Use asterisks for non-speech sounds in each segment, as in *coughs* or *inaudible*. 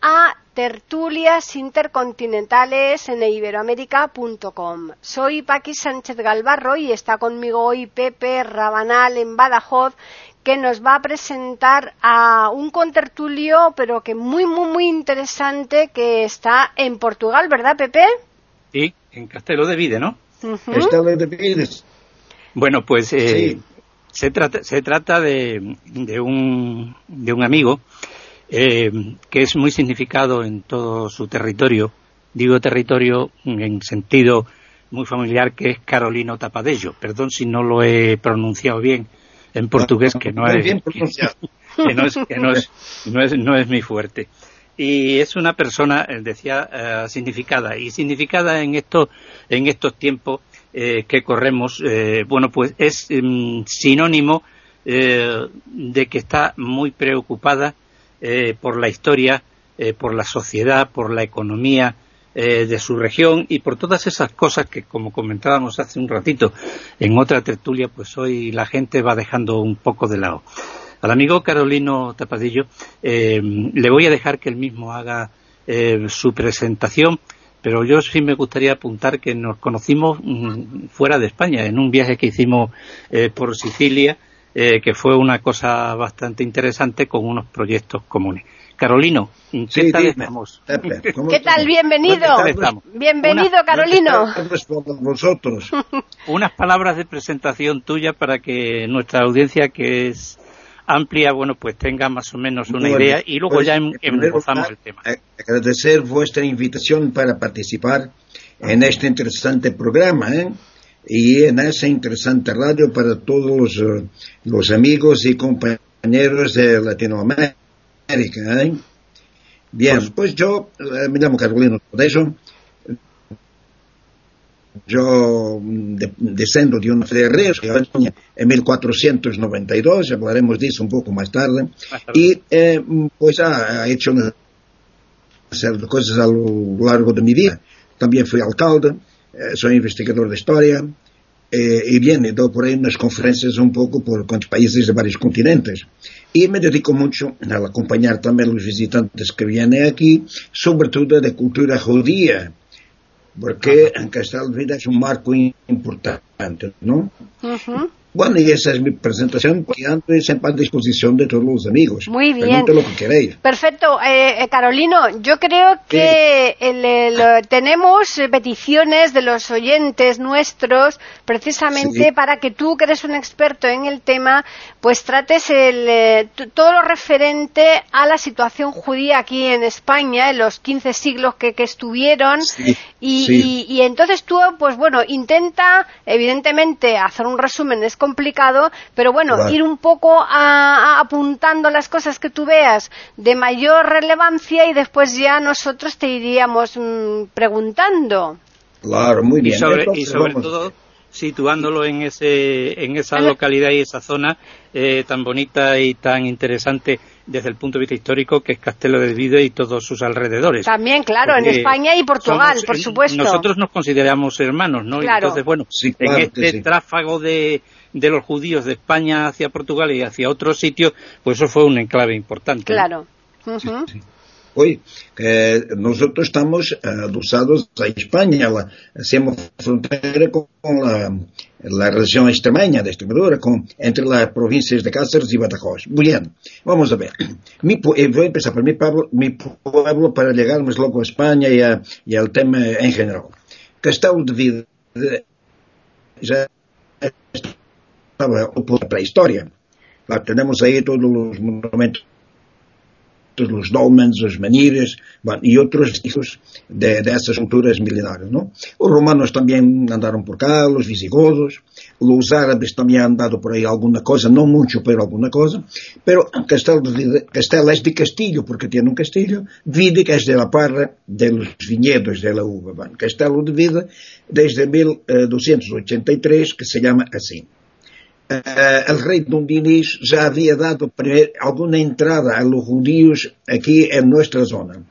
a tertulias intercontinentales en iberoamérica.com. Soy Paqui Sánchez Galvarro y está conmigo hoy Pepe Rabanal en Badajoz que nos va a presentar a un contertulio pero que muy muy muy interesante que está en Portugal, ¿verdad Pepe? Sí, en Castelo de Vide, ¿no? Castelo de Vide. Bueno, pues eh, se trata, se trata de, de, un, de un amigo eh, que es muy significado en todo su territorio. Digo territorio en sentido muy familiar, que es Carolino Tapadello. Perdón si no lo he pronunciado bien en portugués, que no es, *laughs* que no es, que no es, no es, no es mi fuerte. Y es una persona, eh, decía, uh, significada. Y significada en estos, en estos tiempos eh, que corremos, eh, bueno, pues es um, sinónimo eh, de que está muy preocupada eh, por la historia, eh, por la sociedad, por la economía eh, de su región y por todas esas cosas que, como comentábamos hace un ratito en otra tertulia, pues hoy la gente va dejando un poco de lado. Al amigo Carolino Tapadillo le voy a dejar que él mismo haga su presentación, pero yo sí me gustaría apuntar que nos conocimos mmm, fuera de España, en un viaje que hicimos por Sicilia, eh, que fue una cosa bastante interesante con unos proyectos comunes. Carolino, ¿qué sí, tal dime, estamos? Pepe, ¿Qué tal? Bienvenido. ¿Qué tal estamos? Bienvenido, Una, Carolino. Vosotros. *laughs* Unas palabras de presentación tuya para que nuestra audiencia, que es amplia, bueno, pues tenga más o menos una bueno, idea y luego pues, ya em, empezamos el tema. Agradecer vuestra invitación para participar en este interesante programa, ¿eh? Y en esa interesante radio para todos los, uh, los amigos y compañeros de Latinoamérica. ¿eh? Bien, pues, yo eh, me llamo Carolino Todeso. Yo de, descendo de una que en 1492, hablaremos de eso un poco más tarde, Más tarde. y eh, pues ha, ha hecho una serie de cosas a lo largo de mi vida. También fui alcalde, eh, soy investigador de historia eh, y bien, dado por ahí unas conferencias un poco por países de varios continentes. Y me dedico mucho a acompañar también a los visitantes que vienen aquí, sobre todo de cultura judía, porque de Vida es un marco importante, ¿no? Uh -huh. Bueno, y esa es mi presentación, que antes siempre a disposición de todos los amigos. Muy bien. Lo que queréis. Perfecto. Eh, eh, Carolino, yo creo que sí. el, el, tenemos peticiones de los oyentes nuestros precisamente sí. para que tú, que eres un experto en el tema, pues trates el, eh, todo lo referente a la situación judía aquí en España, en los 15 siglos que, que estuvieron. Sí. Y, y, y, entonces tú, pues bueno, intenta, evidentemente, hacer un resumen. Es complicado, pero bueno, Claro. ir un poco a- a- apuntando las cosas que tú veas de mayor relevancia y después ya nosotros te iríamos mm, preguntando. Claro, muy Y bien. sobre, y sobre todo situándolo en ese en esa En- localidad y esa zona eh, tan bonita y tan interesante desde el punto de vista histórico que es Castelo de Vide y todos sus alrededores. También, claro, en Porque España y Portugal, somos- por supuesto. Nosotros nos consideramos hermanos, ¿no? Y Claro. entonces, bueno, Sí, en claro que este sí. tráfago de, de los judíos de España hacia Portugal y hacia otros sitios, pues eso fue un enclave importante. ¿no? Claro. Hoy, que nosotros estamos eh, adosados a España, la, hacemos frontera con la, la región extremeña de Extremadura, con, entre las provincias de Cáceres y Badajoz. Muy bien, vamos a ver. Mi, pu- eh, voy a empezar por mi pueblo, mi pueblo para llegarnos luego a España y, a- y al tema en general. Castelo de Vida eh, ya estaba para a história. Claro, aí todos os monumentos os dolmens, as maniras e outros tipos de, dessas culturas milenárias. Não? Os romanos também andaram por cá, os visigodos, os árabes também andaram por aí alguma coisa, não muito, por alguma coisa, mas Castelo, de, Castelo é de Castilho, porque tinha um castilho, vida que é de la parra dos vinhedos de la uva. Castelo de Vida, desde 1283, eh, que se chama assim uh, el rei Dom Diniz já havia dado alguma entrada a los judíos aqui em nossa zona.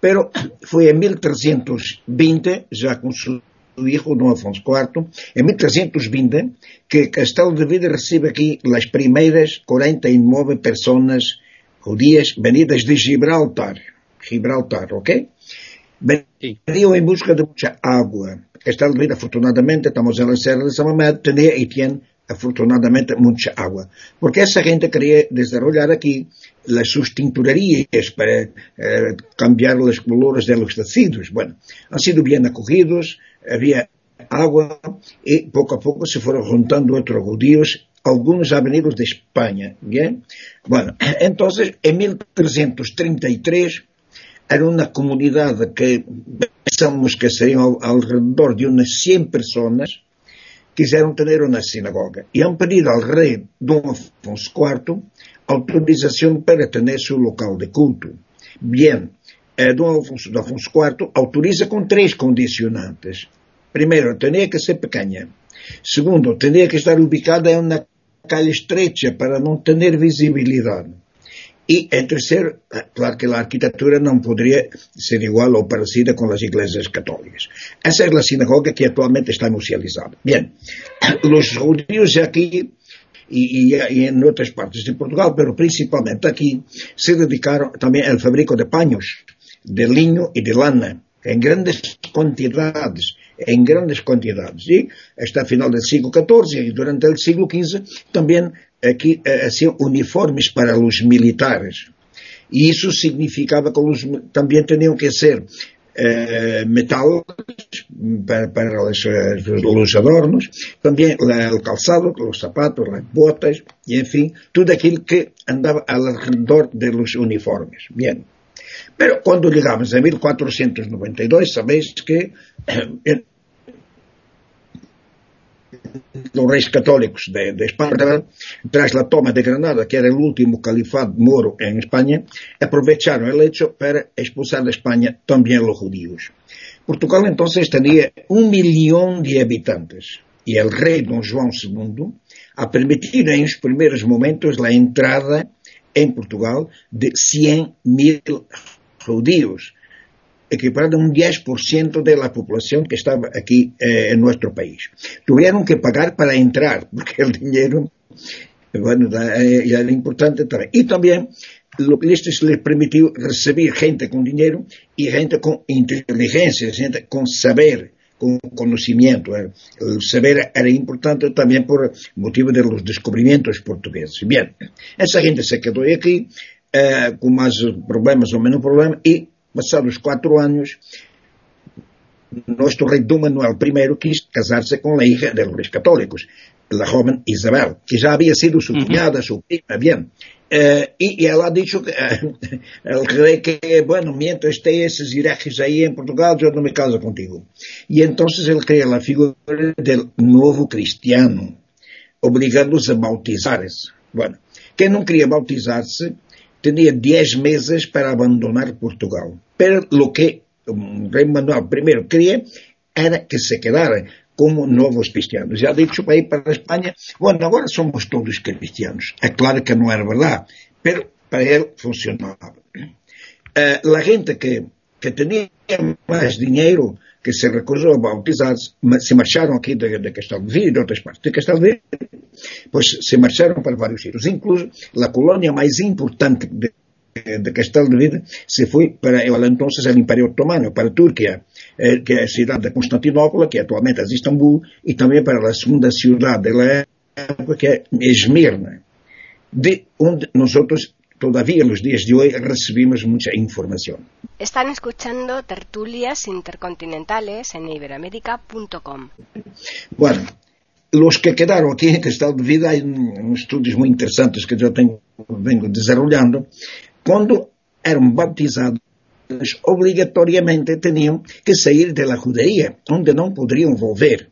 Pero foi em 1320, já com seu hijo Dom Afonso IV, em 1320, que Castelo de Vida recebe aqui as primeiras 49 pessoas judias venidas de Gibraltar. Gibraltar, ok? Veniam em busca de muita água. Castelo de Vida, afortunadamente, estamos na Serra de São Amado, tinha e tinha afortunadamente mucha agua. Porque esa gente quería desarrollar aquí las sus tinturerías para eh, cambiar los colores de los tejidos. Bueno, han sido bien acogidos, había agua y poco a poco se fueron juntando otros judíos, algunos venido de España. Bien, bueno, *clears throat* entonces en 1333 era una comunidad que pensamos que serían alrededor de unas 100 personas, quiseram ter uma sinagoga e han pedido ao rei Dom Afonso IV autorização para ter seu local de culto. Bien, eh, Afonso, Afonso IV autoriza com três condicionantes. Primeiro, tinha que ser pequena. Segundo, tinha que estar ubicada em uma calle estrecha para não ter visibilidade. Y en tercer, claro que la arquitectura no podría ser igual o parecida con las iglesias católicas. Esa es la sinagoga que actualmente está musealizada. Bien, *clears throat* los judíos y, y, en otras partes de Portugal, pero principalmente aquí, se dedicaron también al fabrico de paños, de lino y de lana, en grandes cantidades, en grandes cantidades. Y hasta el final del siglo XIV y durante el siglo XV también é aqui, é, assim, uniformes para os militares. E isso significava que os também tinham que ser é, Uh, metal para, para los, adornos, também o calçado, os sapatos, as botas, e enfim, tudo aquilo que andava ao redor dos uniformes. Bem, mas quando chegamos a 1492, sabéis que eh, los reyes católicos de, de, España, tras la toma de Granada, que era el último califado moro en España, aprovecharon el hecho para expulsar de España también los judíos. Portugal entonces tenía un millón de habitantes y el rey don Juan II ha permitido en sus primeros momentos la entrada en Portugal de 100.000 judíos, equiparado a un 10% de la población que estaba aquí eh, en nuestro país. Tuvieron que pagar para entrar, *laughs* porque el dinero, bueno, eh, ya era importante también. Y también lo que les permitió recibir gente con dinero y gente con inteligencia, gente con saber, con conocimiento. El saber era importante también por motivo de los descubrimientos portugueses. Bien, esa gente se quedó aquí eh, con más problemas o menos problemas y Passados quatro anos, nuestro rei Dom Manuel I quis casar-se com a hija de reyes católicos, la joven Isabel, que já havia sido su cuñada, su prima, bien. Uh, y, y, ela ha dicho que uh, el rey que, bueno, mientras esté esos irajes ahí en Portugal, yo no me caso contigo. Y entonces él crea la figura del nuevo cristiano, obligándolos a bautizarse. Bueno, quem não queria bautizar-se tinha 10 meses para abandonar Portugal. Pero lo que Rei Manuel I quería era que se quedara como novos cristianos. Ha dicho para ir para España, bueno, agora somos todos cristianos. É claro que não era verdade, pero para ele funcionava. Uh, a gente que, que tinha mais dinheiro, que se recusou a bautizar, se marcharam aqui Castelo de Vida e de outras partes de Vida, pois se marcharam para vários sítios. Incluso a colônia mais importante de de Castelo de Vida se foi para el entonces el Imperio Otomano, para Turquia, eh, que é a cidade de Constantinopla, que atualmente é Istambul, e também para a segunda cidade da época, que é Esmirna, de onde nós todavía los días de hoy recibimos mucha información. Están escuchando tertulias intercontinentales en iberoamérica.com. Bueno, los que quedaron aquí en Castelo de Vida hay estudios muy interesantes que yo tengo, vengo desarrollando cuando eran bautizados obrigatoriamente tinham que sair da judeia, onde não poderiam volver.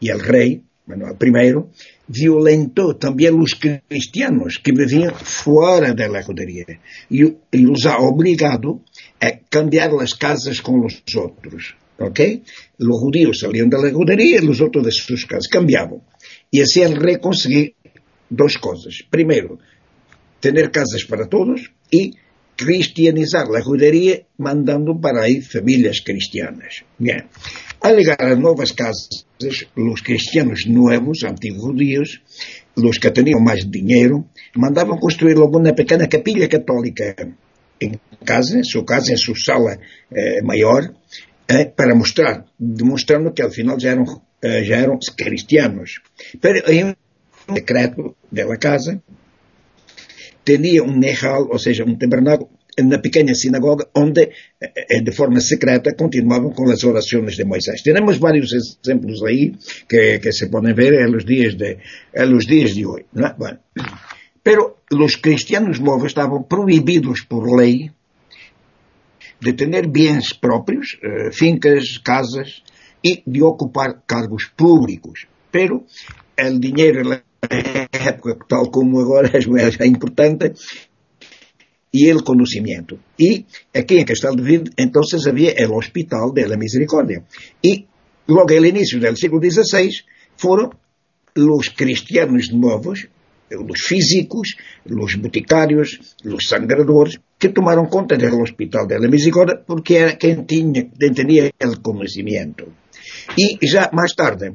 E o rei, Manuel I, violentou também os cristianos que viviam fora da judeia e, e os ha obrigado a cambiar as casas com os outros. ¿Ok? Los judíos salían de la judería y los otros de sus casas. Cambiaban. Y así el rey conseguía dos cosas. Primero, tener casas para todos y cristianizar la judería mandando para ahí familias cristianas. Bien, al llegar a casas, los cristianos nuevos, antiguos judíos, los que tenían más dinero, mandaban construir una pequeña capilla católica en casa, en su casa, en su sala eh, eh, para mostrar, demonstrando que al final ya eran, eh, ya cristianos. Pero en un decreto de la casa, tinha um Nehal, ou seja, um tabernáculo, na pequena sinagoga, onde, eh, de forma secreta, continuavam com as orações de Moisés. Temos vários exemplos aí que, que se podem ver em los dias de, en los dias de hoje. ¿no? Bueno. Pero os cristianos novos estavam proibidos por lei de ter bens próprios, eh, fincas, casas, e de ocupar cargos públicos. Pero o dinheiro época, tal como agora é importante, e o conhecimento. E aqui em Castelo de Vide, então havia o Hospital da Misericórdia. E logo ao início do século XVI foram os cristianos novos, os físicos, os boticários, os sangradores, que tomaram conta do Hospital da Misericórdia porque era quem tinha, quem tinha o conhecimento. E já mais tarde,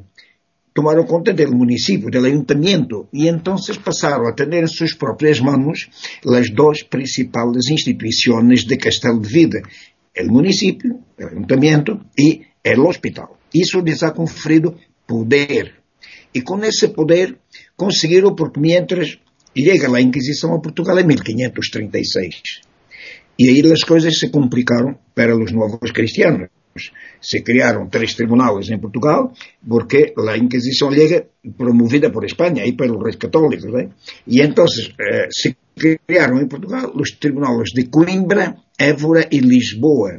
tomaram conta do município, do ayuntamiento, e entonces passaram a ter em suas próprias mãos as duas principais instituições de Castelo de Vida, o município, o ayuntamiento e o hospital. Isso lhes ha conferido poder. E com esse poder conseguiram, porque mientras chega a Inquisição a Portugal em 1536, e aí as coisas se complicaram para os novos cristianos se criaron tres tribunales en Portugal porque la Inquisición llega promovida por España y por los reyes católicos. ¿eh? Y entonces eh, se criaron en Portugal los tribunales de Coimbra, Évora y Lisboa.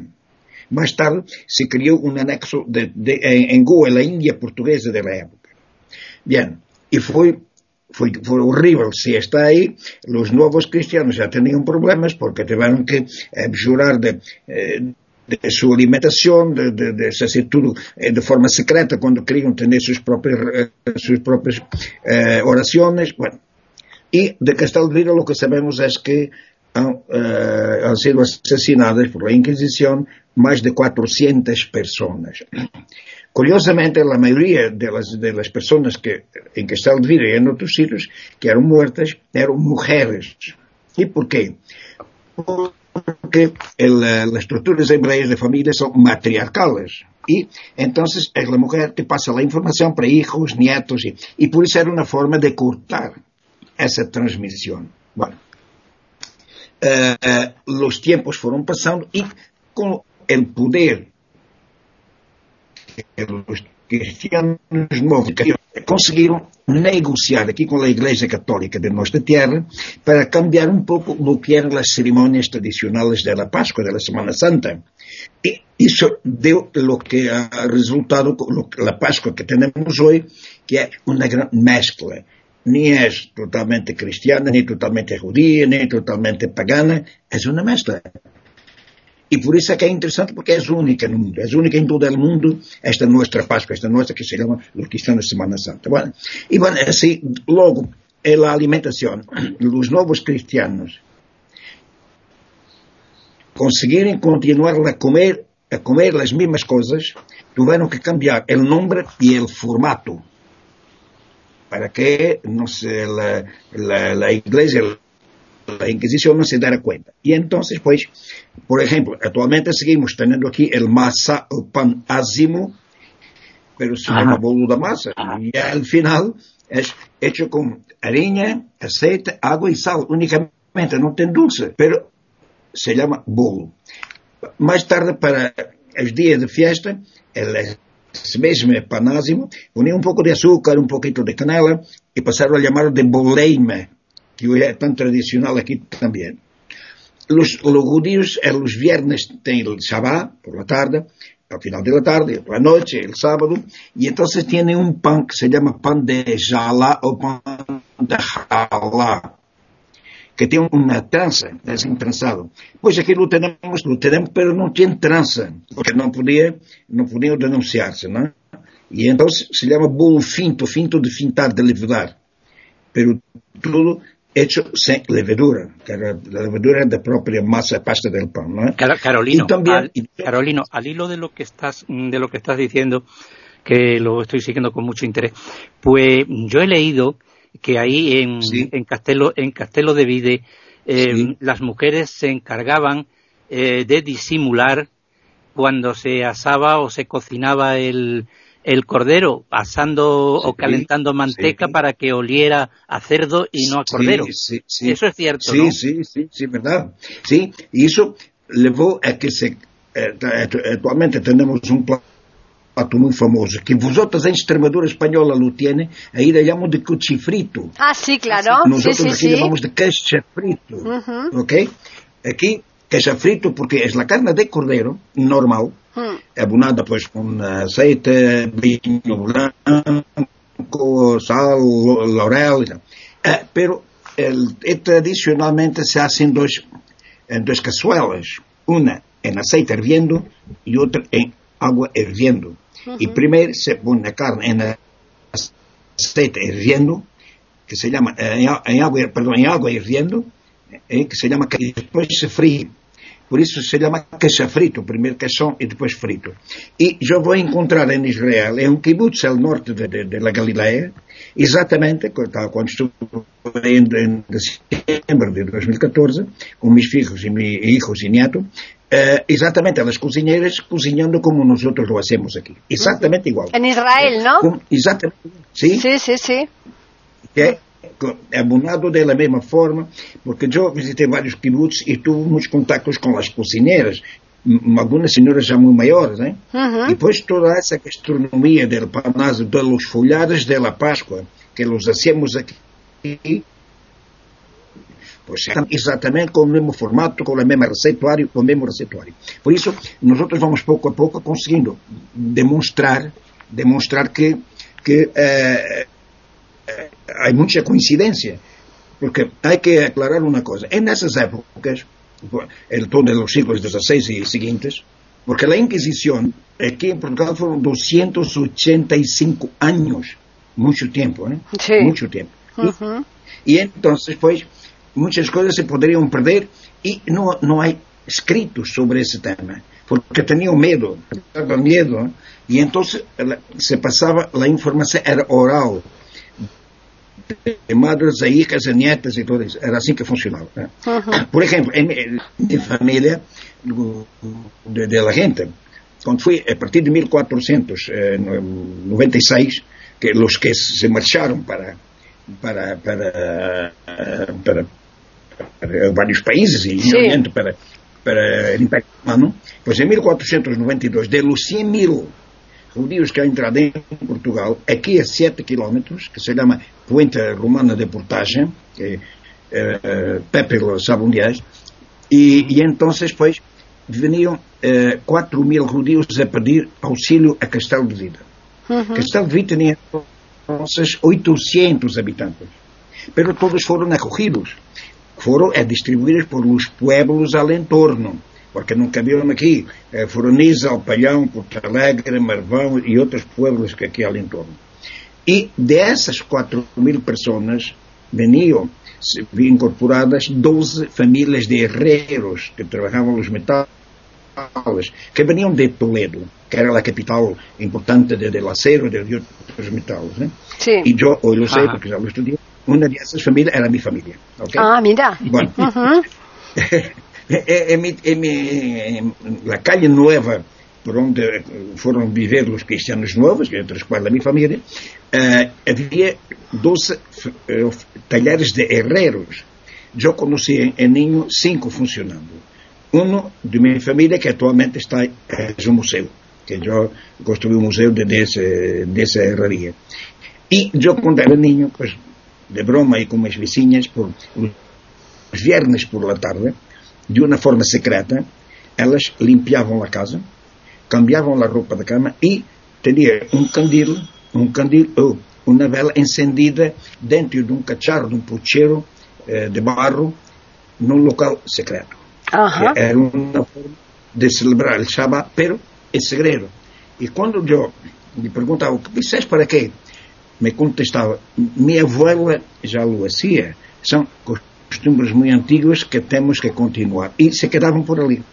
Más tarde se crió un anexo de, de, Goa, la India portuguesa de la época. Bien, fue foi, foi horrível. Se está aí, os novos cristianos já tinham problemas porque tiveram que eh, jurar de, da sua alimentação, de, de, de, tudo eh, de forma secreta, quando queriam ter suas próprias, eh, suas próprias uh, eh, orações. Bueno. E de Castelo de Vida, o que sabemos é que han, uh, han sido assassinadas pela Inquisição mais de 400 pessoas. *clears throat* Curiosamente, a maioria delas, delas pessoas que em Castelo de Vira e em outros sítios que eram mortas eram mulheres. E porquê? Porque porque el, eh, las estructuras hebreas de familia son matriarcales. Y entonces es la mujer que pasa la información para hijos, y, y por eso era una forma de cortar esa transmisión. Bueno, eh, los tiempos fueron pasando y poder que los cristianos nuevos conseguiram negociar aqui com a Igreja Católica de nossa terra para cambiar um pouco o que eram as cerimônias tradicionais da Páscoa, da Semana Santa. E isso deu o que ha resultado a Páscoa que temos hoje, que é uma grande mescla. Nem é totalmente cristiana, nem totalmente judia, nem totalmente pagana, é uma mescla. E por isso é que é interessante, porque é única no mundo, é única em todo o mundo, esta nossa Páscoa, esta nossa que se chama os cristãos Semana Santa. Bueno, e bueno, assim, logo, a alimentação dos novos cristianos conseguirem continuar a comer, a comer as mesmas coisas, tiveram que cambiar o nome e o formato para que no sé, la, la, la la Inquisición no se dará cuenta. Y entonces, pues, por ejemplo, actualmente seguimos teniendo aquí el masa, el pan ázimo, pero se llama bolo de masa. Y al final es hecho con harina, aceite, agua y sal únicamente, no tiene dulce, pero se llama bolo. Más tarde, para los días de fiesta, el esse mesmo panásimo, unir um pouco de açúcar, um pouquinho de canela e passaram a chamar de boleima que hoje é tão tradicional aqui também. los, los judíos los viernes tienen el Shabbat por la tarde, al final de la tarde, por la noche, el sábado, y entonces tienen un pan que se llama pan de Jala o pan de Jalá, que tiene una tranza, es entrenzado. Pues aquí lo tenemos, lo tenemos, pero no tiene tranza, porque no podía, no podía denunciarse, ¿no? Y entonces se llama bolo finto, finto de fintar, de levedar. Pero todo hecho sin levadura, que la levadura de propia masa pasta del pan, ¿no? Carolino, al, Carolino, al hilo de lo que estás, de lo que estás diciendo, que lo estoy siguiendo con mucho interés, pues yo he leído que ahí en, en Castelo, en Castelo de Vide, eh, las mujeres se encargaban eh, de disimular cuando se asaba o se cocinaba el, el cordero asando o calentando manteca para que oliera a cerdo y no a cordero. Eso es cierto, Sí, sí, sí, sí, verdad. Sí, y eso llevó a que se, eh, actualmente tenemos un plato muy famoso, que vosotros en Extremadura española lo tiene, ahí le llamamos de cuchifrito. Ah, sí, claro. Nosotros sí, aquí llamamos de queso frito, ¿ok? Aquí, queso frito porque es la carne de cordero normal, Hmm. abonada pues con aceite, vinho blanco, sal, laurel y tal. Eh, pero el, eh, tradicionalmente se hace en dos, en dos cazuelas, una en aceite hirviendo y otra en agua hirviendo. Y primero se pone la carne en aceite hirviendo, que se llama, eh, en, agua, perdón, en agua hirviendo, que se llama, y después se fríe por isso se chama queixa frito, primeiro queixão e depois frito. E eu vou encontrar em Israel, é um kibbutz ao norte de, de, de la Galileia, exatamente quando estou em, em dezembro de 2014, com meus filhos e meus filhos e netos, Uh, exatamente, as cozinheiras cozinhando como nós outros lo hacemos aqui. Exatamente igual. En Israel. Com, exatamente. Sí, sí, sí. sí. É, é abonado da mesma forma, porque eu visitei vários kibbutz e tive muitos contactos com as cozinheiras, algumas senhoras já muito maiores, né? Uhum. E depois toda essa gastronomia del panazo, de los folhados de la Páscoa, que nós hacemos aqui, pois é, exatamente com o mesmo formato, com o mesmo receituário, com o mesmo receituário. Por isso, nós outros vamos pouco a pouco conseguindo demonstrar, demonstrar que, que eh, hay mucha coincidencia, porque hay que aclarar una cosa. En esas épocas, el todo de los siglos XVI y siguientes, porque la Inquisición aquí en Portugal fueron 285 años, mucho tiempo, ¿eh? Sí. Mucho tiempo. y, y, entonces, pues, muchas cosas se podrían perder y no, no hay escritos sobre ese tema, porque tenían miedo, tenían miedo, ¿eh? y entonces se pasaba, la información era oral, primadas, aí as netas e tudo. Era assim que funcionava. Né? ¿eh? Uhum. Por exemplo, em minha família, de, de la gente, quando foi a partir de 1496, eh, que os que se marcharam para, para, para, eh, para, para vários países, e Sim. para, para o Império Romano, pois em 1492, de Lucien Miro, judíos que han entrado en Portugal, aquí a 7 kilómetros, que se llama Puente Romana de Portagem, que eh, Pepe lo sabe onde é, e, e então, pois, veniam eh, 4 mil judíos a pedir auxílio a Castelo de Vida. Uhum. Castelo de Vida tinha, então, 800 habitantes, pero todos foram acolhidos, foram eh, distribuídos por os pueblos al entorno porque não cabiam aqui, eh, Foroniza, Alpalhão, Porto Alegre, Marvão e outros pueblos que aqui ali em torno. E dessas 4 mil pessoas veniam incorporadas 12 famílias de herreros que trabalhavam os metais, que veniam de Toledo, que era a capital importante de, del acero e de, de outros metais. Né? Sí. E eu, eu sei, porque já lo estudei, uma dessas famílias era minha família. Okay? Ah, mira. Bueno. Uh -huh. En, mi, en, mi, en, la calle nueva por onde foram viver os cristianos novos, entre os quais a minha família, uh, havia 12 uh, talheres de herreros. Eu conheci em, Ninho cinco funcionando. Um de minha família, que atualmente está em um museu, que eu construí um museu de, desse, dessa herraria. E eu, quando era Ninho, pues, de broma e com as vizinhas, por os viernes por la tarde, de uma forma secreta, elas limpiavam a casa, cambiavam a roupa da cama e tinha um candil, um candil ou uma vela encendida dentro de um cacharro, de um pucheiro eh, de barro, num local secreto. Era uma forma de celebrar o Shabbat, pero em segredo. E quando eu me perguntava, o que fizeste para quê? Me contestava, minha avó já lo hacía. São costumes muito antigos que temos que continuar. E se quedavam por ali.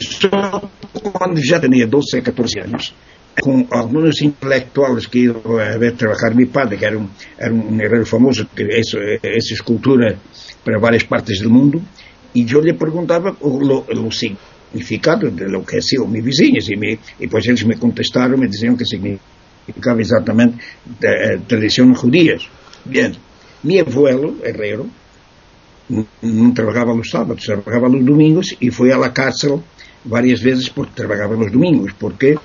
Só quando já tinha 12, 14 anos, com alguns intelectuais que a ver trabalhar meu padre, que era um, era um herreiro famoso, que essa, essa escultura para várias partes do mundo, e eu lhe perguntava o, o significado de lo que hacían mis vizinhos, e, me, e pues eles me contestaram, me diziam que significava exatamente de, tradições judias. Bien, mi abuelo, herrero, não trabalhava nos sábados, trabalhava nos domingos e foi à cárcel várias vezes porque trabalhava nos domingos, porque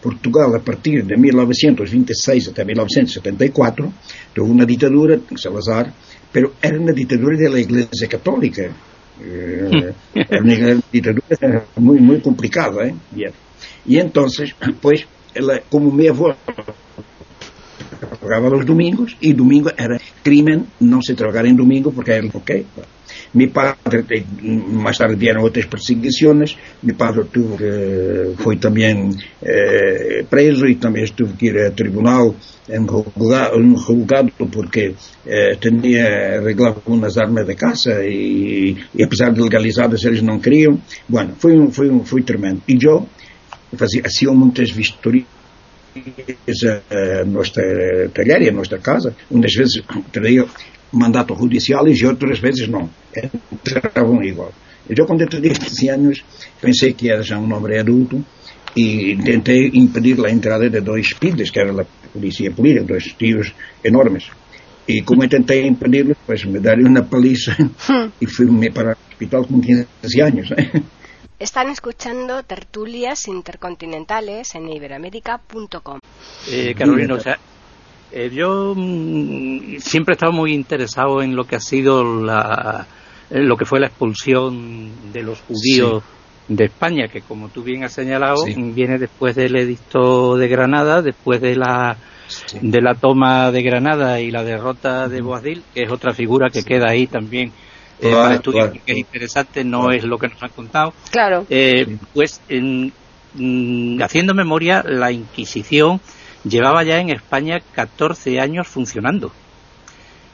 Portugal, a partir de 1926 até 1974, teve uma ditadura, Salazar, pero era uma ditadura da Igreja Católica. Eh, era uma ditadura muito, muito complicada. ¿eh? Bien. E então, pois, ela, como minha avó trabajaba los domingos y domingo era crimen no se trabajar en domingo porque era ok. Mi padre, más tarde vieron otras perseguiciones, mi padre tuvo que, fue también eh, preso y también tuvo que ir a tribunal en juzgado, en juzgado porque eh, tenía arreglado unas armas de caza y, y, a pesar de legalizadas eles não queriam. Bueno, foi, um, foi, um, foi tremendo. E eu fazia, hacía muitas vistorias a nossa talharia, a nossa casa, umas vezes traía mandato judicial e outras vezes não. Entravam igual. Eu, quando eu tinha 15 anos, pensei que era já um homem adulto e tentei impedir a entrada de dois pides, que era a polícia política, dois tios enormes. E como eu tentei impedir-los, pues me deram uma paliza e fui-me para o hospital com 15 anos. Están escuchando tertulias intercontinentales en iberoamérica.com. Eh, Carolina, o sea, eh, yo mmm, siempre he estado muy interesado en lo que ha sido la, lo que fue la expulsión de los judíos sí. de España, que como tú bien has señalado, sí. viene después del edicto de Granada, después de la sí. de la toma de Granada y la derrota de Boabdil, que es otra figura que queda ahí también eh, claro, para estudiar claro. que es interesante, no claro. es lo que nos han contado. Claro. Eh, pues, en, mm, haciendo memoria, la Inquisición llevaba ya en España 14 años funcionando.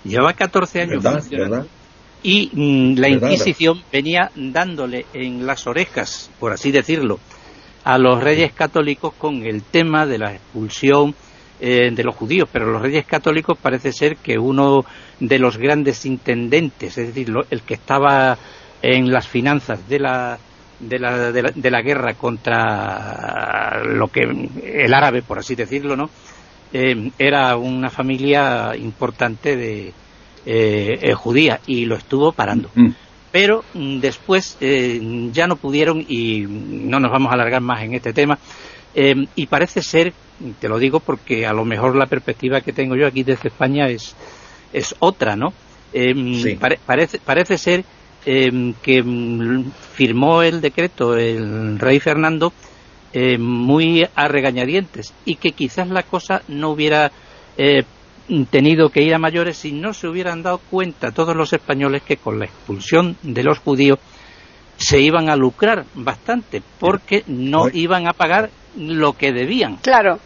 Llevaba 14 años ¿verdad? funcionando. ¿verdad? Y mm, la ¿verdad? Inquisición venía dándole en las orejas, por así decirlo, a los reyes católicos con el tema de la expulsión eh, de los judíos, pero los reyes católicos parece ser que uno de los grandes intendentes, es decir, lo, el que estaba en las finanzas de la, de la, de la, de la guerra contra lo que el árabe, por así decirlo, ¿no? Eh, era una familia importante de eh, eh, judía y lo estuvo parando. Mm. Pero mm, después eh, ya no pudieron y no nos vamos a alargar más en este tema. Eh, y parece ser, te lo digo porque a lo mejor la perspectiva que tengo yo aquí desde España es, es otra, ¿no? Eh, Sí. pare- parece, parece ser eh, que mm, firmó el decreto el rey Fernando eh, muy a regañadientes y que quizás la cosa no hubiera eh, tenido que ir a mayores si no se hubieran dado cuenta todos los españoles que con la expulsión de los judíos se iban a lucrar bastante porque no iban a pagar lo que debían Claro.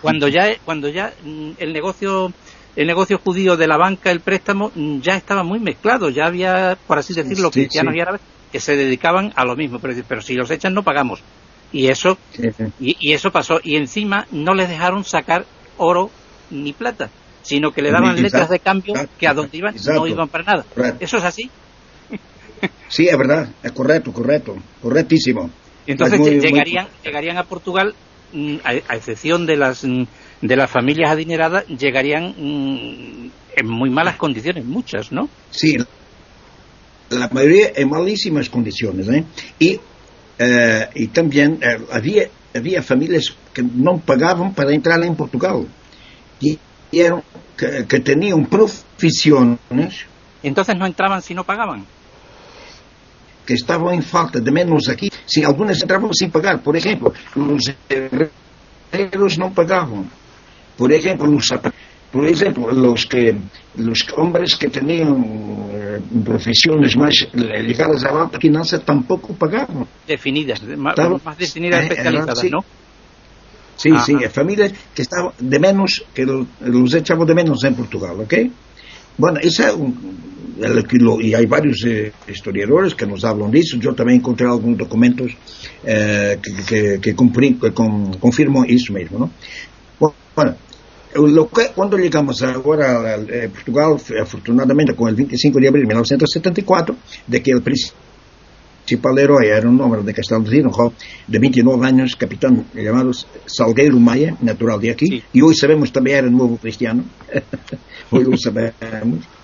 cuando ya cuando ya mm, el negocio el negocio judío de la banca el préstamo mm, ya estaba muy mezclado ya había por así decirlo Sí, cristianos sí. y árabes que se dedicaban a lo mismo pero, pero si los echan no pagamos y eso Sí, sí. y, y eso pasó y encima no les dejaron sacar oro ni plata sino que le daban letras de cambio que a donde iban no iban para nada Correcto. eso es así Sí, es verdad, es correcto, correcto, correctísimo. Entonces muy- llegarían, llegarían a Portugal, mm, a, a excepción de las, mm, de las familias adineradas, llegarían mm, en muy malas condiciones, muchas, ¿no? Sí, la mayoría en malísimas condiciones. ¿eh? Y, eh, y también eh, había, había familias que no pagaban para entrar en Portugal. Y, y eran, que, que tenían profesiones Entonces no entraban si no pagaban. Que estavam em falta de menos aqui, sim, algumas entravam sem pagar. Por exemplo, os herreiros não pagavam. Por exemplo, os por exemplo, los que los hombres que tenían eh, profesiones más ligadas a la alta finanza tampoco pagaban. Definidas, más, más definidas, eh, especializadas, sí. ¿no? Sí, Ajá. sí, familias que estaban de menos, que los echaban de menos en Portugal, ¿ok? Bueno, esa, y hay varios eh, historiadores que nos hablan de eso. Yo también encontré algunos documentos eh, que, que, que, cumpri, que con, confirman eso mismo, ¿no? Bueno, lo que, cuando llegamos agora a, a Portugal, afortunadamente com o 25 de abril de 1974, de que o principal herói era um homem de Castelo de Rio, de 29 anos, capitão chamado Salgueiro Maia, natural de aqui, e hoje sabemos também era novo cristiano, *laughs* hoje o sabemos.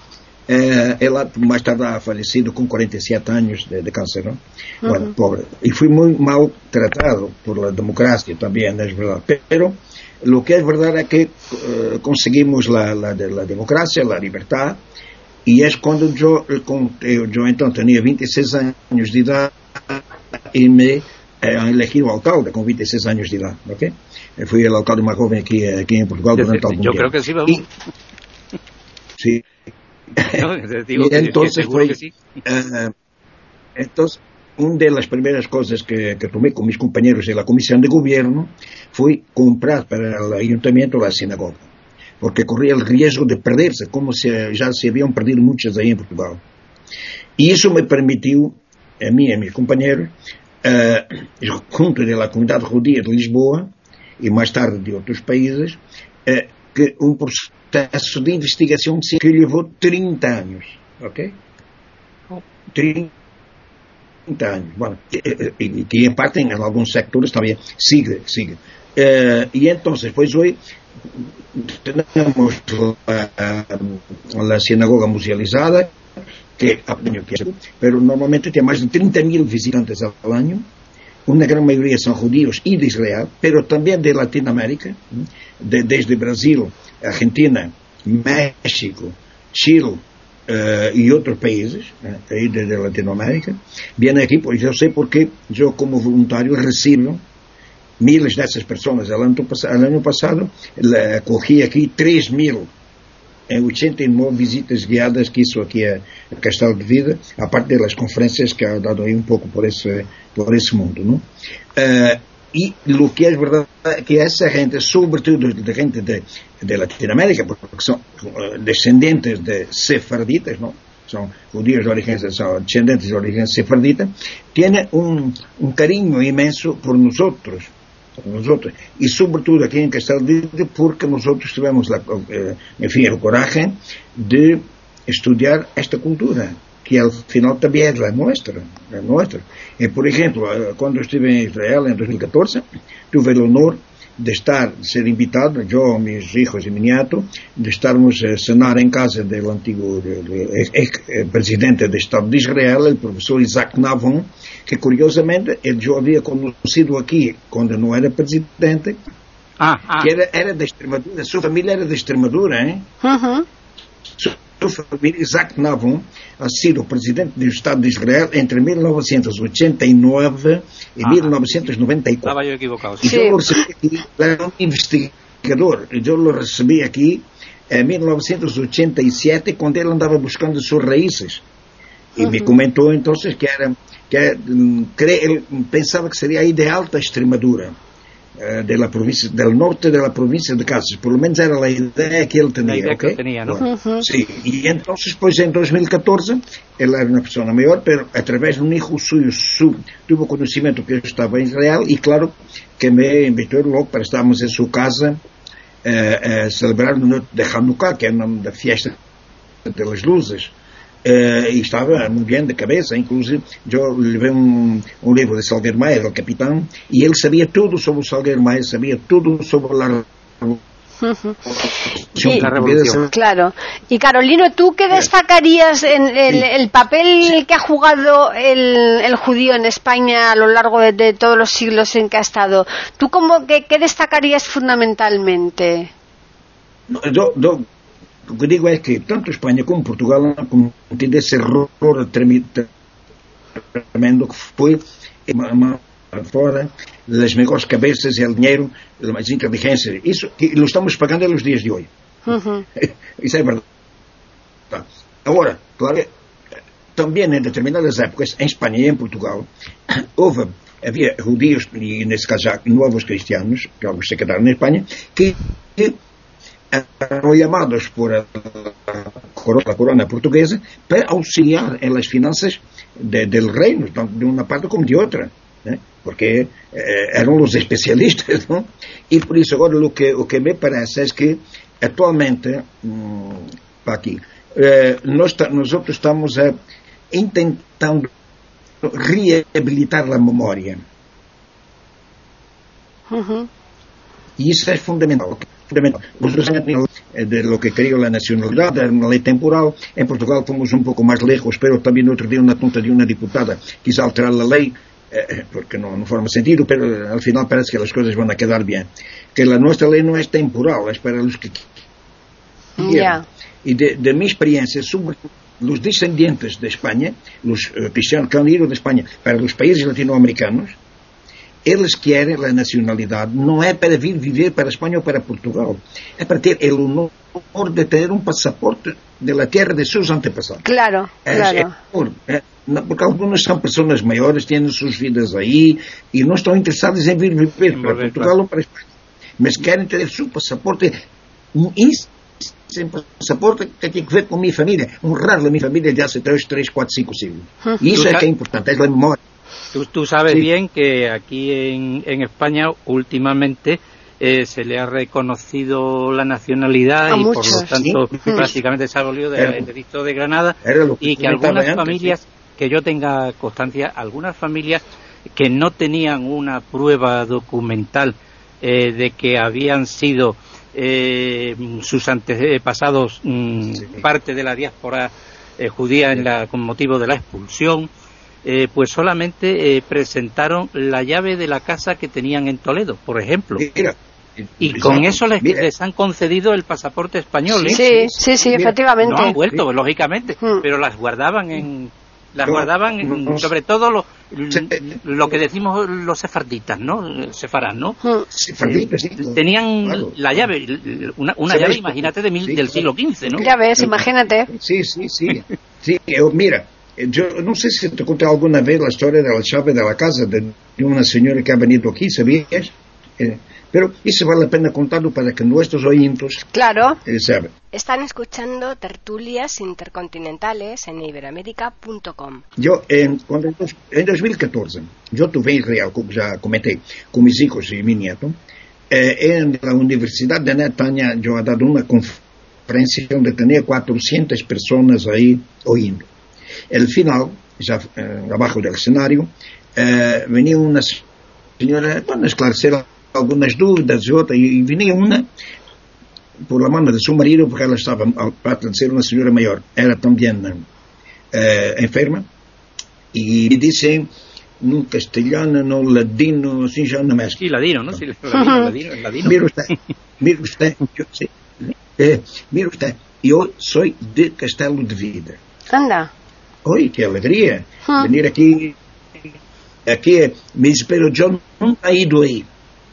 É, ela mais tarde falecido com 47 anos de, de câncer, não? Uhum. pobre. E fui muito mal tratado por a democracia também, não é verdade? Pero, o que é verdade é que uh, conseguimos a democracia, a liberdade, e é quando eu, eu, eu então tinha 26 anos de idade e me eh, elegiram alcalde com 26 anos de idade, ok? Eu fui o alcalde mais jovem aqui, aqui em Portugal durante algum eu, eu tempo. Eu creio que sim, vamos. E, Sí, No, *laughs* digo, y entonces fue, sí. eh, entonces una de las primeras cosas que, que, tomé con mis compañeros de la Comisión de Gobierno fue comprar para el ayuntamiento la sinagoga, porque corría el riesgo de perderse, como se, ya se habían perdido muchas ahí en Portugal. Y eso me permitió, a mí y a mis compañeros, eh, junto de la comunidad judía de Lisboa, y más tarde de otros países, eh, que un proceso processo de investigação que levou 30 anos, ok? 30 anos. Bom, e, e que em parte, em alguns sectores, também siga, siga. Uh, e então, pois hoje, Temos a sinagoga musealizada, que é é, pero normalmente tem mais de 30 mil visitantes ao ano, uma grande maioria são judíos e de Israel, mas também de Latinoamérica, de, desde Brasil Argentina, México, Chile, eh, Uh, e outros países né, aí da, Latinoamérica vêm aqui, pois eu sei porque eu como voluntário recebo miles dessas pessoas. No ano, ano passado corri aqui 3 mil eh, em 89 visitas guiadas que isso aqui é eh, Castelo de Vida, a parte das conferências que há dado aí um pouco por esse, por esse mundo. Não? Uh, y lo que es verdad que esa gente, sobre todo de gente de, de Latinoamérica, porque son uh, descendientes de sefarditas, ¿no? son judíos de origen, son descendientes de origen sefardita, tiene un, un cariño inmenso por nosotros, nosotros, y sobre todo aquí en Castaldite, porque nosotros tuvimos la, eh, en fin, el coraje de estudiar esta cultura que é al final também é nuestra, é nuestra. E, por exemplo, eh, quando estive em Israel em 2014, tive o honor de estar, de ser invitado, eu, meus filhos e meu de estarmos a cenar em casa do antigo eh, presidente do Estado de Israel, o professor Isaac Navon, que curiosamente ele já havia conduzido aqui quando não era presidente, ah, ah. que era, era da Extremadura, sua família era da Extremadura, hein? Uhum. -huh família, Isaac Navon, a ser o presidente do Estado de Israel entre 1989 e ah, 1994. Estava eu equivocado. E eu recebi aqui, era um investigador, eu o recebi aqui em 1987, quando ele andava buscando suas raízes. E uhum. me comentou então que era, que hum, era, ele pensava que seria ideal alta Extremadura. Eh, de la provincia, del norte de la provincia de Cáceres, por lo menos era la idea que él tenía. La idea ¿okay? que tenía, ¿no? Bueno, uh -huh. Sí, y entonces, pues en 2014, él era una persona mayor, pero a través de un hijo suyo, su, tuvo conocimiento que yo estaba en Israel y claro que me invitó luego para estarmos en su casa eh, eh, celebrando de Hanukkah, que es una fiesta de las luces. Uh, e estava muito bem de cabeça, inclusive eu levei um, um livro de Salgueiro Maia, do capitão, e ele sabia tudo sobre Salgueiro Maia, sabia tudo sobre a Sí, claro. Y Carolino, ¿tú qué destacarías en el, el papel que ha jugado el, el, judío en España a lo largo de, de, todos los siglos en que ha estado? ¿Tú cómo, qué, qué destacarías fundamentalmente? Yo, yo Lo que digo es que tanto España como Portugal han cometido ese error tremendo que foi fora as mejores cabeças, o dinheiro, a inteligência. Isso que lo estamos pagando nos dias de hoje. Ujú. *laughs* Isso é verdade. Agora, claro, também em determinadas épocas, em Espanha e em Portugal, *coughs* houve, havia judios, e nesse caso já novos cristianos, que alguns se quedaram na Espanha, que, que eram chamados por a, a corona portuguesa para auxiliar las finanças de, del reino, tanto de uma parte como de outra. Né? Porque eh, eram os especialistas, *laughs* não? E por isso agora o que, o que me parece é que atualmente, hum, aqui, eh, nós, nós outros estamos eh, tentando reabilitar a memória. Ujú. Y eso es fundamental fundamental. Representam é de lo que criou a nacionalidade, era uma lei temporal. Em Portugal fomos um pouco mais lejos, pero também no outro dia uma tonta de uma deputada quis alterar a lei eh, eh, porque não forma sentido, pero al final parece que as coisas vão a quedar bem. Que a nossa lei não é temporal, é para os que yeah. E de, de minha experiência, sobretudo os descendentes de Espanha, os eh, cristianos que han ido de Espanha para os países latino-americanos, eles querem a nacionalidade, não é para vir viver para a Espanha ou para Portugal, é para ter o honor de ter um passaporte da terra de seus antepassados. Claro, É, claro. é honor, é, porque algumas são pessoas maiores, têm suas vidas aí e não estão interessados em vir viver para volver, Portugal ou para a Espanha, mas querem ter seu passaporte. Isso sem passaporte que tem que ver com a minha família, honrar a minha família de há 3, 3, 4, 5 siglos. E isso é que é importante, é a memória. Tú, tú sabes Sí. bien que aquí en, en España últimamente eh, se le ha reconocido la nacionalidad A y por lo tanto Sí. *laughs* prácticamente se ha abolido de- Era- el delito de Granada y que algunas antes, familias, que yo tenga constancia, algunas familias que no tenían una prueba documental eh, de que habían sido eh, sus antepasados mm, Sí. parte de la diáspora eh, judía en la, con motivo de la expulsión, eh, pues solamente eh, presentaron la llave de la casa que tenían en Toledo, por ejemplo. Mira, Y con eso les, han concedido el pasaporte español. ¿eh? Sí, sí, sí, Mira, efectivamente. No han vuelto, lógicamente, Mm. pero las guardaban en las No, guardaban en- no, no. sobre todo lo, lo que decimos los sefarditas, ¿no? Sefarán, ¿no? Mm. Sí, Fernando, sí. Tenían Claro. la llave, una, una ¿Sabéis llave, imagínate, de mil- Sí, del siglo XV, ¿no? Ya ves, imagínate. Sí, sí, sí. Sí, eu- mira, yo no sé si te conté alguna vez la historia de la llave de la casa de, de una señora que ha venido aquí, ¿sabías? Eh, pero eso vale la pena contarlo para que nuestros oyentes Claro. eh, sepan. Están escuchando tertulias intercontinentales en iberoamérica.com. Yo, en, cuando en 2014, yo tuve en Real, como ya comenté, con mis hijos y mi nieto, eh, en la Universidad de Netanya yo he dado una conferencia donde tenía 400 personas ahí oyendo. El final, ya eh, abajo del escenario, eh, venía una señora, bueno, a esclarecer algunas dudas y otra, y venía una por la mano de su marido, porque ela estaba, de ser una señora mayor, era también eh, enferma, y me dice, num castellano, no ladino, assim já não mexe. Sí, ladino, ¿no? Sí, *laughs* ladino, ladino, ladino. Mire usted, mire usted, yo, sí, eh, mire usted, yo soy de Castelo de Vida. Anda. Oi, que alegria! Hum. Venir aqui. Aqui, me diz, John eu nunca ido aí.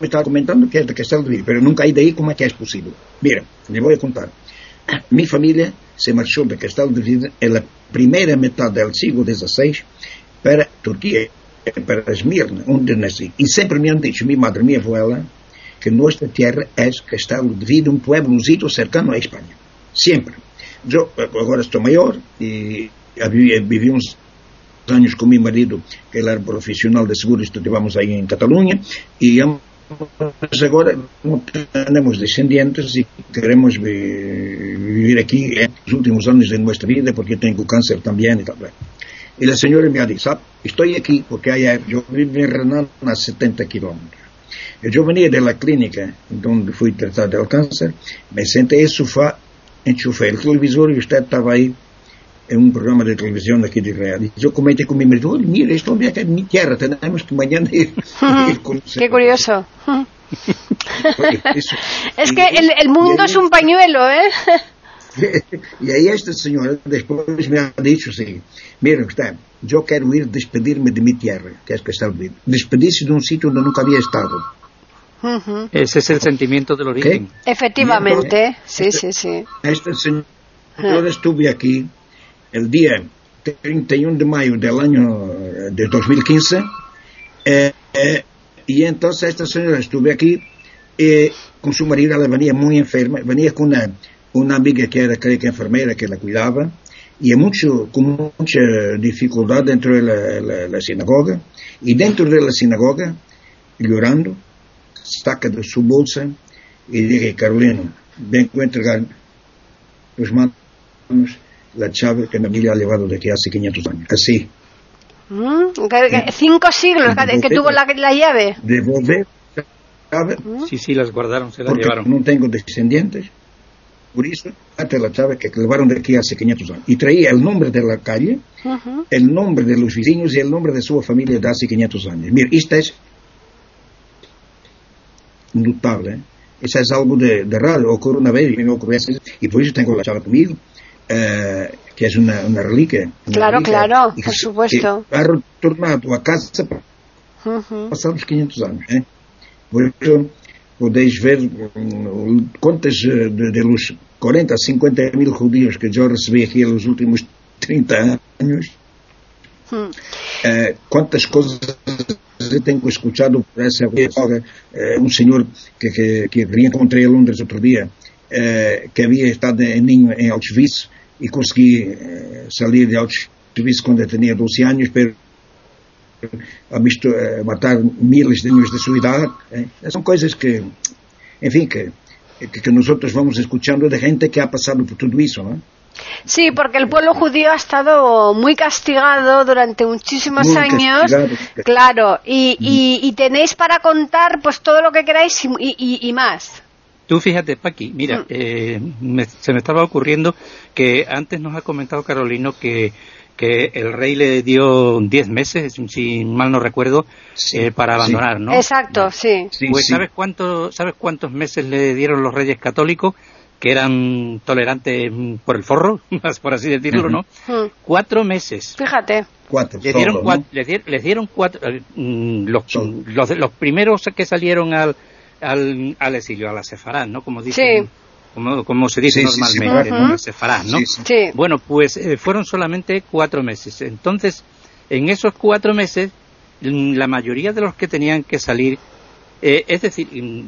Me estava comentando que é da Castelo do mas pero nunca ido aí, como é que é possível? Mira, lhe vou contar. *coughs* Minha família se marchou da Castelo de Vida na primeira metade do século XVI para a Turquia, para Esmirna, onde nasci. E sempre me han dicho, minha madre, minha avó, que nossa terra é Castelo de Vida, um pueblo cercano à Espanha. Sempre. Eu eh, agora estou maior e vivi uns anos com meu marido, que era profissional de seguro, estivemos aí em Catalunha, e mas agora não temos descendentes e queremos vi- viver aqui eh, os últimos anos de nossa vida, porque tenho câncer também e tal. E a senhora me dicho, sabe, estou aqui porque aí eu vivo em Renan a 70 kilómetros. Eu venia da clínica onde fui tratado del câncer, me sentei no sofá, enchufei o televisor e usted estava aí em um programa de televisão aqui de Real. E eu comentei com meu marido, mira, que é minha terra, temos que amanhã ir, *laughs* ir conocer. Qué curioso. Oye, *laughs* Es y- que el, el mundo y- es un pañuelo, ¿eh? *laughs* y ahí esta señora después me ha dicho así, mira usted, yo quiero ir a despedirme de mi tierra, que es que está despedirse de un sitio donde nunca había estado. Ese es el sentimiento del origen. Efectivamente, sí, sí, sí. Esta señora estuve aquí el día 31 de mayo del año de 2015 eh, eh, y entonces esta señora estuve aquí eh, con su marido, ella venía muy enferma, venía con una, una amiga que era creo que enfermera que la cuidaba y mucho, con mucha dificultad dentro de la, la, sinagoga y dentro de la sinagoga llorando saca de su bolsa y dice Carolina vengo a entregar los manos la llave que mi familia ha llevado de aquí hace 500 años así Mm, cinco siglos que tuvo la, la llave. Devolver llave. Mm. Sí, sí, las guardaron, se las porque llevaron. No tengo descendientes. Por eso, la llave que llevaron de aquí hace 500 años. Y traía el nombre de la calle, uh -huh. el nombre de los vecinos y el nombre de su familia de hace 500 años. Mira, esta es notable. ¿eh? Esa es algo de, de raro. Ocurre una vez y me ocurre y por eso tengo la llave conmigo. Eh, que es una, una reliquia. Una claro, reliquia, claro, por se, supuesto. ha retornado a casa uh -huh. passados 500 anos. Né? Por ver quantas de, de luz, 40, 50 mil rodeos que já recebi aqui nos últimos 30 anos. Uh, eh, quantas coisas eu tenho escutado por essa uh, eh, um senhor que, que, que reencontrei a Londres outro dia, uh, que havia estado em, em Auschwitz, y conseguí eh, salir de Auschwitz cuando tenía 12 años, pero ha visto eh, matar miles de niños de su edad. Eh. Son cosas que, en fin, que, que, que, nosotros vamos escuchando de gente que ha pasado por todo eso, ¿no? Sí, porque el pueblo judío ha estado muy castigado durante muchísimos Muy años, claro, y, y, y tenéis para contar pues todo lo que queráis y, y, y más. Tú fíjate, Paqui, mira, Mm. eh, me- se me estaba ocurriendo que antes nos ha comentado Carolino que, que el rey le dio 10 meses, si mal no recuerdo, Sí, eh, para sí. abandonar, ¿no? Exacto, sí. Sí, pues sí. ¿sabes, cuánto, ¿sabes cuántos meses le dieron los reyes católicos que eran tolerantes por el forro, *laughs* por así decirlo. ¿no? Mm. Cuatro meses. Fíjate. Cuatro. Les dieron, solo, cua- ¿no? les di- les dieron cuatro, eh, los, los primeros que salieron al, al, al exilio, a la sefará, ¿no? Como dicen, Sí. como, como se dice Sí, sí, sí, normalmente. ¿no? La sefará, ¿no? Sí, sí. Sí. Bueno, pues eh, fueron solamente cuatro meses. Entonces, en esos cuatro meses, mm, la mayoría de los que tenían que salir, eh, es decir, mm,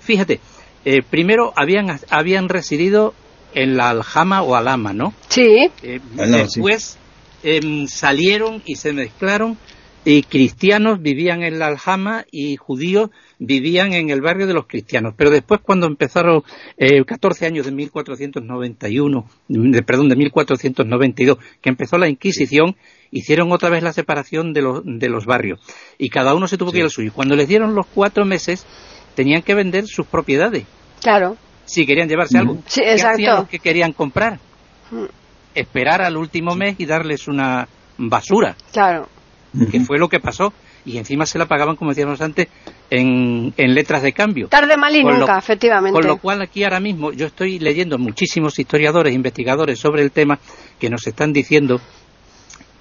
fíjate, eh, primero habían, habían residido en la Aljama o Alama, ¿no? Sí. Eh, Ah, no, después em, salieron y se mezclaron y cristianos vivían en la Aljama y judíos vivían en el barrio de los cristianos. Pero después cuando empezaron eh, 14 años de 1491, de, perdón, de 1492, que empezó la Inquisición, hicieron otra vez la separación de los, de los barrios y cada uno se tuvo que ir al suyo. Cuando les dieron los cuatro meses, tenían que vender sus propiedades Claro. si querían llevarse algo. Sí, ¿Qué exacto. hacían los que querían comprar? Mm. Esperar al último mes y darles una basura, Claro. que fue lo que pasó. Y encima se la pagaban, como decíamos antes, en, en letras de cambio. Tarde mal y Con lo- nunca, efectivamente. Con lo cual aquí ahora mismo yo estoy leyendo muchísimos historiadores, investigadores sobre el tema que nos están diciendo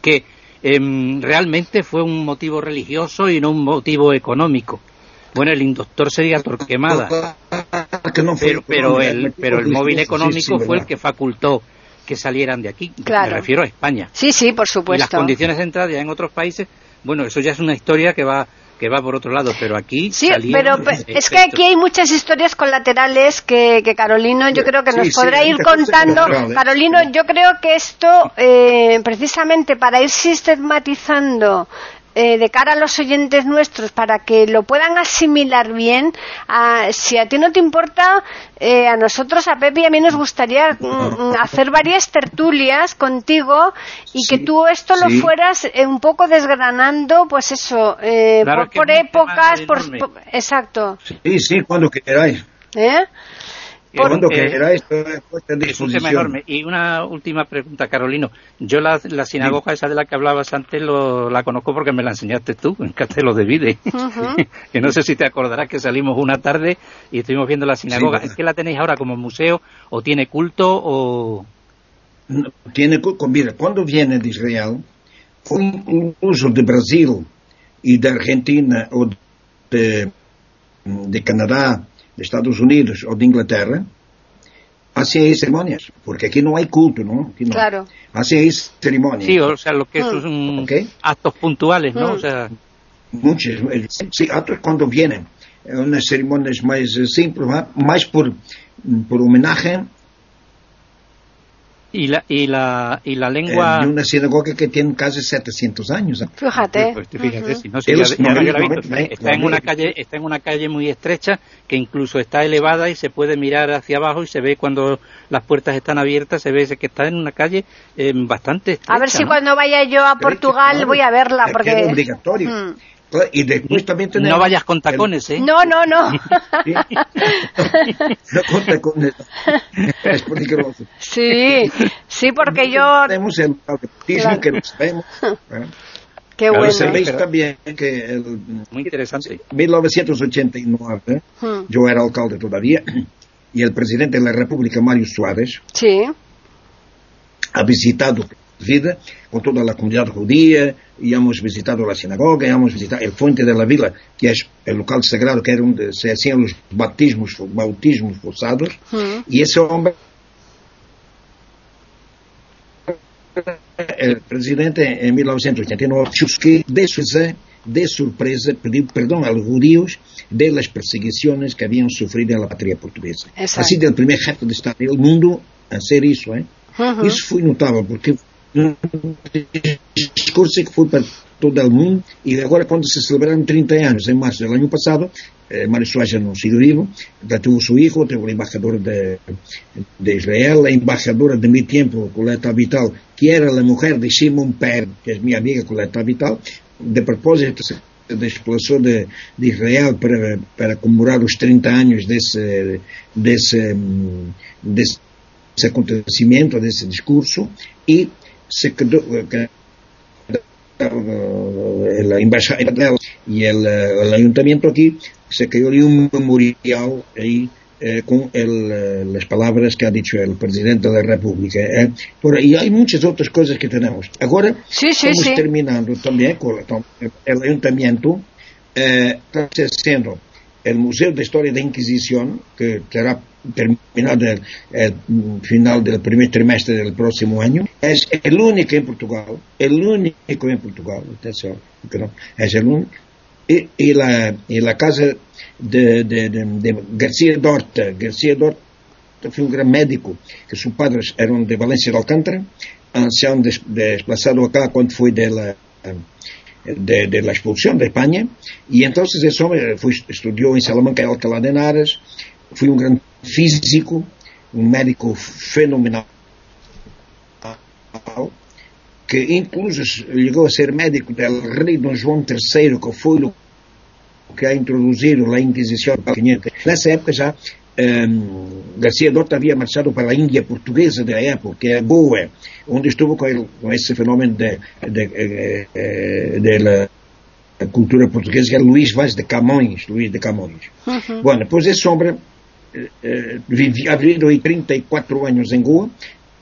que em, realmente fue un motivo religioso y no un motivo económico. Bueno, el inductor sería Torquemada, Que no fue pero, pero el, pero el móvil Sí, sí, económico fue el que facultó que salieran de aquí. Claro. Me refiero a España. Sí, sí, por Y las supuesto. condiciones de entrada ya en otros países, bueno, eso ya es una historia que va que va por otro lado, pero aquí Sí, pero pe- es que aquí hay muchas historias colaterales que, que Carolino yo creo que nos sí, podrá sí, ir contando. Carolino, yo creo que esto, eh, precisamente para ir sistematizando eh, de cara a los oyentes nuestros, para que lo puedan asimilar bien, a- si a ti no te importa, eh, a nosotros, a Pepe y a mí nos gustaría mm, hacer varias tertulias contigo y Sí, que tú esto lo fueras eh, un poco desgranando, pues eso, eh, Claro, por, por épocas, por- exacto. Sí, sí, cuando queráis. ¿eh? Cuando era esto, es un tema enorme. Y una última pregunta, Carolino. Yo la, la sinagoga esa de la que hablabas antes lo, la conozco porque me la enseñaste tú en Castelo de Vide. *laughs* que no sé si te acordarás que salimos una tarde y estuvimos viendo la sinagoga. ¿Es que la tenéis ahora como museo o tiene culto o...? tiene culto. Mira, cuando viene de Israel, incluso de Brasil y de Argentina o de, de Canadá, de Estados Unidos o de Inglaterra, hacen ceremonias, porque aquí no hay culto, ¿no? no. Claro. Hacen ceremonias. Sí, o sea, lo que son okay. actos puntuales, ¿no? O sea... Muchos, sí, otros cuando vienen, unas ceremonias más simples, más por, por homenaje y la, y la, y la lengua... Eh, una sinagoga que tiene casi 700 años. Fíjate. Pues, fíjate, si no, si ya, ya está, en una calle, está en una calle muy estrecha que incluso está elevada y se puede mirar hacia abajo y se ve cuando las puertas están abiertas, se ve que está en una calle eh, bastante estrecha. A ver si cuando vaya yo a Portugal voy a verla, porque... Es obligatorio. Mm. Y después también tenemos... No vayas con tacones, ¿eh? No, no, no. ¿Sí? no con tacones. Sí, sí, porque yo... Tenemos el bautismo claro. que lo sabemos. ¿eh? Qué bueno. Sabéis pero... también que el, Muy interesante. 1989, hmm. yo era alcalde todavía, y el presidente de la República, Mario Suárez, sí. ha visitado vida com toda a comunidade judia, íamos visitar a sinagoga, íamos visitar a fonte da vila, que é o local sagrado, que era onde se haciam os batismos, bautismos forçados, hum. e esse homem eh, o presidente em 1989, Chusky, de surpresa, pediu perdão aos judios pelas perseguições que haviam sofrido na pátria portuguesa. Assim, o primeiro reto de Estado do mundo a ser isso, hein? Uhum. Isso foi notável, porque discurso que foi para todo o mundo e agora quando se celebraram 30 anos, em março do ano passado, eh, Mário Soares já não sido vivo, teve o seu filho, teve o embaixador de, de Israel, a embaixadora de meu tempo, Coleta Vital, que era a mulher de Simon Per, que é minha amiga Coleta Vital, de propósito se desplazou de, de Israel para, para comemorar os 30 anos desse, desse, desse ese acontecimiento, de ese discurso, y se quedó, la embajada y el, el, ayuntamiento aquí se quedó un memorial ahí eh, con el, las palabras que ha dicho el presidente de la República. Eh. Por, y hay muchas otras cosas que tenemos. Ahora sí, sí, estamos sí. terminando también con el ayuntamiento, eh, está haciendo el Museo de Historia de Inquisición, que será terminado el, el, final del primer trimestre del próximo año, es el único en Portugal, el único en Portugal, atención, es el único, y, y, la, y la casa de, de, de, de García Dorta, García Dorta fue un gran médico, que sus padres eran de Valencia de Alcántara, se han des, desplazado acá cuando fue de la de, de, la expulsión de España y entonces ese hombre fue, estudió en Salamanca y Alcalá de Henares foi um grande físico, um médico fenomenal, que incluso chegou a ser médico do rei Dom João III, que foi o que ha introduzido a Inquisição. Nessa época já um, Garcia D'Orta havia marchado para a Índia portuguesa da época, que é Goa, onde estuvo com, ele, com esse fenômeno da eh, cultura portuguesa, que era Luís Vaz de Camões. Luís de Camões. Uhum. Bom, depois desse sombra, eh, eh vivi, 34 anos em Goa,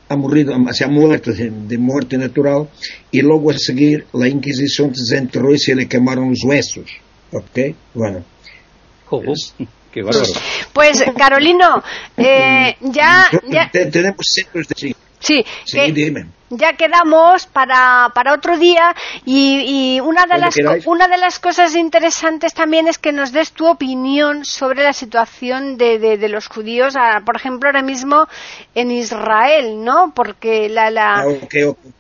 a morrido, se ha muerto de, morte natural, e logo a seguir a Inquisição desenterrou-se e lhe queimaram os ossos. Ok? Bueno. Como? Qué bárbaro. Pues, *laughs* Carolino, eh, ya, ya... Tenemos centros de... Sí, sí, sí que... dime ya quedamos para, para otro día y, y una, de las, una de las cosas interesantes también es que nos des tu opinión sobre la situación de, de, de los judíos, a, por ejemplo, ahora mismo en Israel, ¿no? Porque la... la... Ah, okay, okay.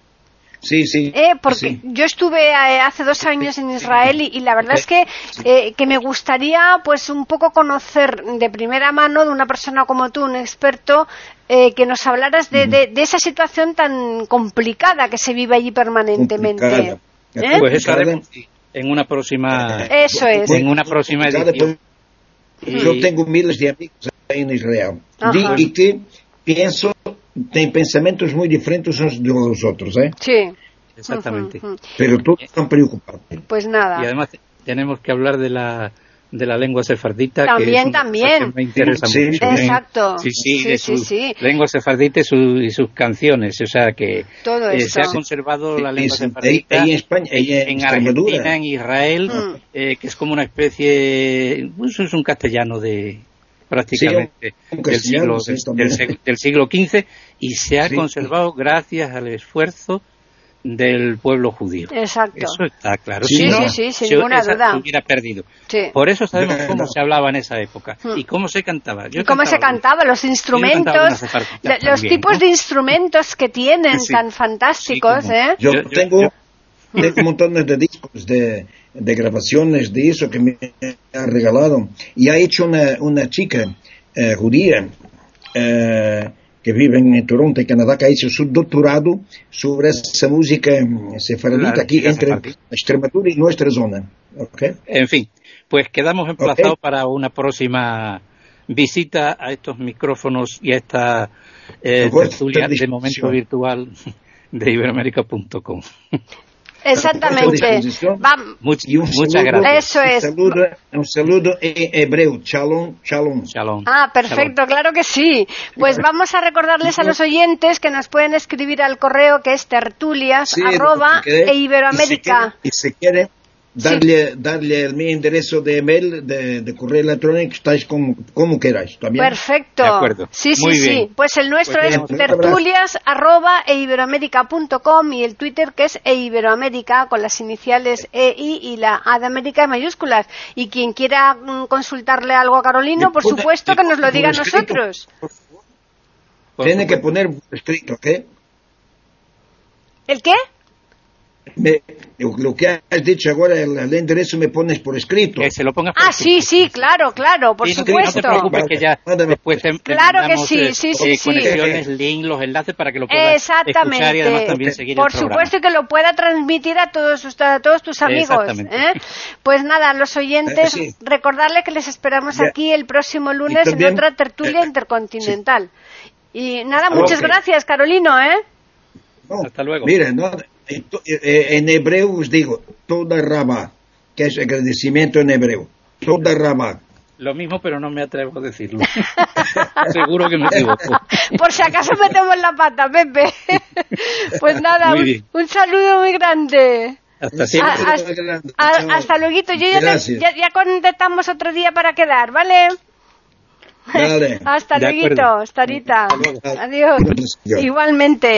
Sí, sí. Eh, porque sí. yo estuve eh, hace dos años en Israel y, y la verdad es que, eh, que me gustaría pues un poco conocer de primera mano de una persona como tú, un experto, eh, que nos hablaras de, de, de, esa situación tan complicada que se vive allí permanentemente. ¿Eh? Pues eso haremos en una próxima. Eso es. En una próxima edición. Yo tengo miles de amigos em Israel. E que pensam, têm pensamentos muito diferentes uns dos outros, ¿eh? Sí. Exactamente. Ujú, ujú. Pero todos están preocupados. Pues nada. Y además tenemos que hablar de la de la lengua sefardita También, que también. que me interesa Sí, mucho. ¿eh? Exacto. Sí, sí, Sí, de sí, su sí. lengua sefardita y, su- y sus canciones, o sea que Todo eh, se ha conservado la lengua sefardita ahí en España, ahí en, en. Argentina, en Israel, Mm. eh, que es como una especie, pues es un castellano de prácticamente del, castellano, siglo, sí, del, del siglo XV y se ha Sí. conservado gracias al esfuerzo del pueblo judío. Exacto. Eso está claro. Sí, Si sí, no, sí, sin se- ninguna esa duda. se hubiera perdido. Sí. Por eso sabemos No, cómo no. se hablaba en esa época Mm. y cómo se cantaba. Yo ¿Y cómo se cantaba? Los instrumentos, los también, tipos ¿no? de instrumentos que tienen Sí. tan fantásticos, Sí, ¿eh? Yo, tengo, yo- tengo *laughs* montones de discos, de, de grabaciones de eso que me ha regalado. Y ha hecho una, una chica eh, judía eh, que vive en Toronto, en Canadá, que hecho su doctorado sobre esa música sefaradita Claro, aquí entre sefardí. Extremadura y nuestra zona. ¿ok? En fin, pues quedamos emplazados Ok. para una próxima visita a estos micrófonos y a esta eh, tertulia de momento virtual de iberoamérica.com. Exactamente. Much- Y un muchas saludo, gracias. Eso es. Un saludo, un saludo en hebreo. Shalom, shalom. Shalom. Ah, perfecto, claro que sí. Pues vamos a recordarles a los oyentes que nos pueden escribir al correo que es tertulias Sí, arroba e iberoamérica. Y si quiere, darle, darle el mi enderezo de email, de, de correo electrónico, estáis como, como queráis. ¿también? Perfecto. De acuerdo. Sí, sí, Muy sí. bien. Pues el nuestro Pues es tertulias arroba e iberoamérica.com y el Twitter que es e iberoamérica con las iniciales EI y la A de América en mayúsculas. Y quien quiera mm, consultarle algo a Carolino, por pone- supuesto que nos lo diga a nosotros. Tiene que poner escrito, ¿ok? ¿El qué? Me- lo que has dicho ahora, el, el enderezo me pones por escrito. Que se lo pongas por Ah, sí, sí, claro, claro, por Sí, no te- No supuesto. te preocupes que ya Mándame. después te, Claro que mandamos, sí, eh, sí, sí, eh, sí. conexiones, links, los enlaces para que lo puedas escuchar y además Exactamente. también seguir Por el supuesto que lo pueda transmitir a todos, a todos tus amigos. Exactamente. ¿eh? Pues nada, los oyentes, Eh, sí. recordarle que les esperamos Ya. aquí el próximo lunes también, en otra tertulia eh, intercontinental. Y nada, muchas gracias, Carolino, ¿eh? No, Hasta luego. Mira, no, eh, eh, en hebreo os digo, toda rabá, que es agradecimiento en hebreo. Toda rabá. Lo mismo, pero no me atrevo a decirlo. *laughs* Seguro que me equivoco. Por si acaso metemos la pata, Pepe. *laughs* pues nada, un, saludo muy grande. Hasta siempre. Hasta- A- hasta luego. Yo ya, ya, ya contactamos otro día para quedar, ¿vale? Dale. *laughs* Hasta luego, hasta ahorita. Adiós. Igualmente.